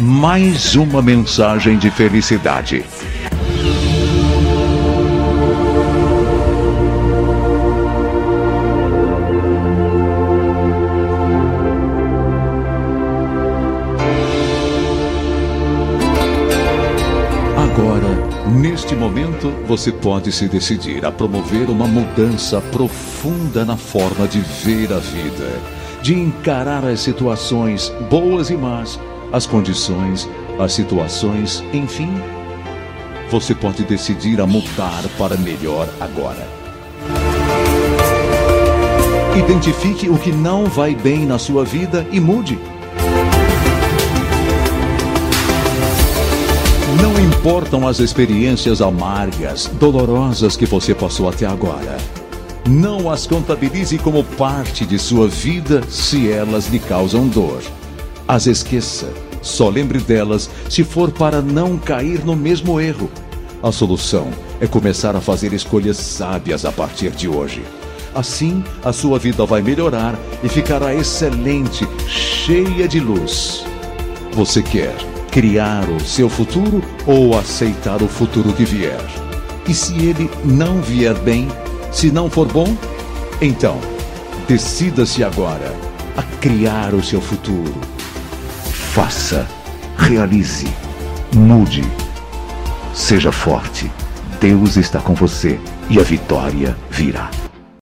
mais uma mensagem de felicidade. Agora, neste momento, você pode se decidir a promover uma mudança profunda na forma de ver a vida, de encarar as situações boas e más as condições, as situações, enfim. Você pode decidir a mudar para melhor agora. Identifique o que não vai bem na sua vida e mude. Não importam as experiências amargas, dolorosas que você passou até agora. Não as contabilize como parte de sua vida se elas lhe causam dor. As esqueça só lembre delas se for para não cair no mesmo erro. A solução é começar a fazer escolhas sábias a partir de hoje. Assim, a sua vida vai melhorar e ficará excelente, cheia de luz. Você quer criar o seu futuro ou aceitar o futuro que vier? E se ele não vier bem, se não for bom, então decida-se agora a criar o seu futuro Faça, realize, mude. Seja forte. Deus está com você e a vitória virá.